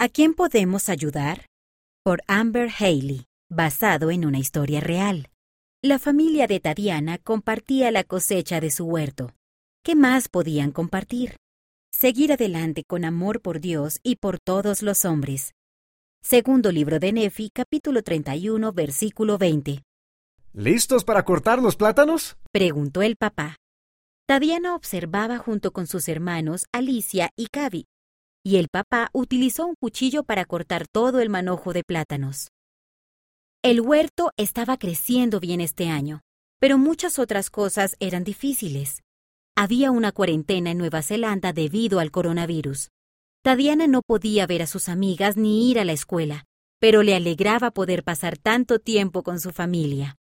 ¿A quién podemos ayudar? Por Amber Haley, basado en una historia real. La familia de Tadiana compartía la cosecha de su huerto. ¿Qué más podían compartir? Seguir adelante con amor por Dios y por todos los hombres. Segundo libro de Nefi, capítulo 31, versículo 20. ¿Listos para cortar los plátanos? Preguntó el papá. Tadiana observaba junto con sus hermanos Alicia y Cavi, y el papá utilizó un cuchillo para cortar todo el manojo de plátanos. El huerto estaba creciendo bien este año, pero muchas otras cosas eran difíciles. Había una cuarentena en Nueva Zelanda debido al coronavirus. Tadiana no podía ver a sus amigas ni ir a la escuela, pero le alegraba poder pasar tanto tiempo con su familia.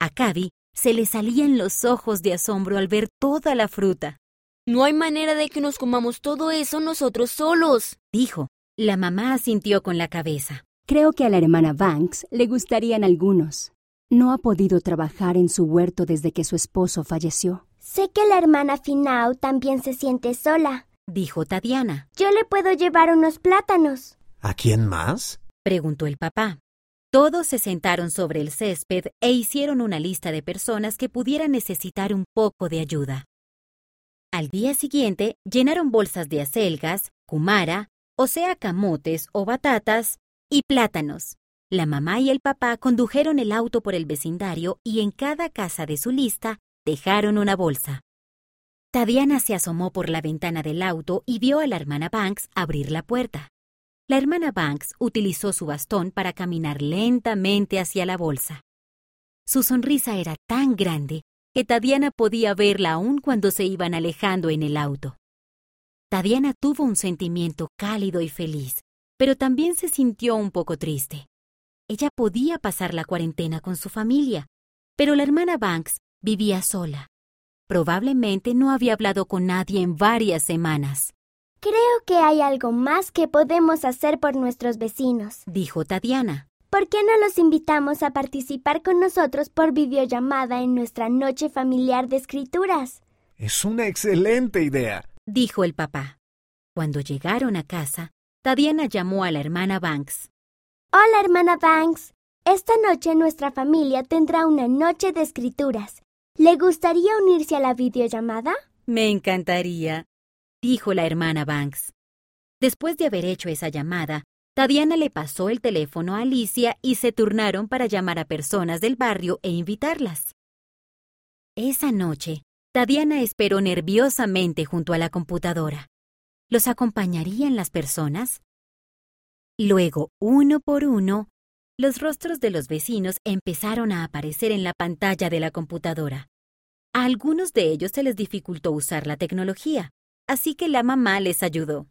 A Cavi se le salían los ojos de asombro al ver toda la fruta. No hay manera de que nos comamos todo eso nosotros solos, dijo. La mamá asintió con la cabeza. Creo que a la hermana Banks le gustarían algunos. No ha podido trabajar en su huerto desde que su esposo falleció. Sé que la hermana Finau también se siente sola, dijo Tadiana. Yo le puedo llevar unos plátanos. ¿A quién más? preguntó el papá. Todos se sentaron sobre el césped e hicieron una lista de personas que pudieran necesitar un poco de ayuda. Al día siguiente llenaron bolsas de acelgas, cumara, o sea, camotes o batatas, y plátanos. La mamá y el papá condujeron el auto por el vecindario y en cada casa de su lista dejaron una bolsa. Tadiana se asomó por la ventana del auto y vio a la hermana Banks abrir la puerta. La hermana Banks utilizó su bastón para caminar lentamente hacia la bolsa. Su sonrisa era tan grande que Tadiana podía verla aún cuando se iban alejando en el auto. Tadiana tuvo un sentimiento cálido y feliz, pero también se sintió un poco triste. Ella podía pasar la cuarentena con su familia, pero la hermana Banks vivía sola. Probablemente no había hablado con nadie en varias semanas. Creo que hay algo más que podemos hacer por nuestros vecinos, dijo Tadiana. ¿Por qué no los invitamos a participar con nosotros por videollamada en nuestra noche familiar de escrituras? Es una excelente idea, dijo el papá. Cuando llegaron a casa, Tadiana llamó a la hermana Banks. Hola, hermana Banks. Esta noche nuestra familia tendrá una noche de escrituras. ¿Le gustaría unirse a la videollamada? Me encantaría, dijo la hermana Banks. Después de haber hecho esa llamada, Tadiana le pasó el teléfono a Alicia y se turnaron para llamar a personas del barrio e invitarlas. Esa noche, Tadiana esperó nerviosamente junto a la computadora. ¿Los acompañarían las personas? Luego, uno por uno, los rostros de los vecinos empezaron a aparecer en la pantalla de la computadora. A algunos de ellos se les dificultó usar la tecnología, así que la mamá les ayudó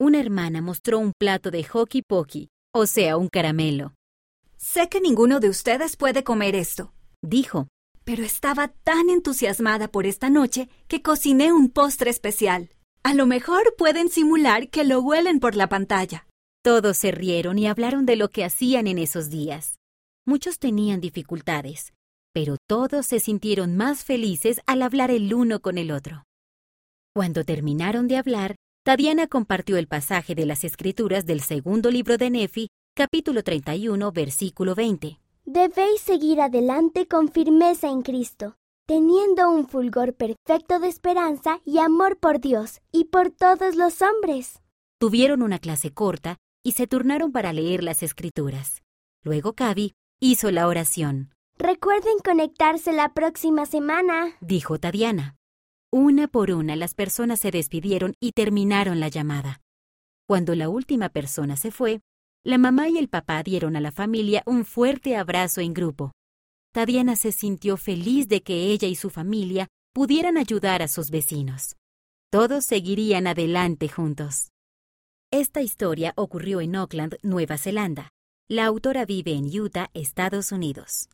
una hermana mostró un plato de hockey pokey, o sea, un caramelo. Sé que ninguno de ustedes puede comer esto, dijo, pero estaba tan entusiasmada por esta noche que cociné un postre especial. A lo mejor pueden simular que lo huelen por la pantalla. Todos se rieron y hablaron de lo que hacían en esos días. Muchos tenían dificultades, pero todos se sintieron más felices al hablar el uno con el otro. Cuando terminaron de hablar, Tadiana compartió el pasaje de las Escrituras del segundo libro de Nefi, capítulo 31, versículo 20. Debéis seguir adelante con firmeza en Cristo, teniendo un fulgor perfecto de esperanza y amor por Dios y por todos los hombres. Tuvieron una clase corta y se turnaron para leer las Escrituras. Luego Cavi hizo la oración. Recuerden conectarse la próxima semana, dijo Tadiana. Una por una las personas se despidieron y terminaron la llamada. Cuando la última persona se fue, la mamá y el papá dieron a la familia un fuerte abrazo en grupo. Tadiana se sintió feliz de que ella y su familia pudieran ayudar a sus vecinos. Todos seguirían adelante juntos. Esta historia ocurrió en Auckland, Nueva Zelanda. La autora vive en Utah, Estados Unidos.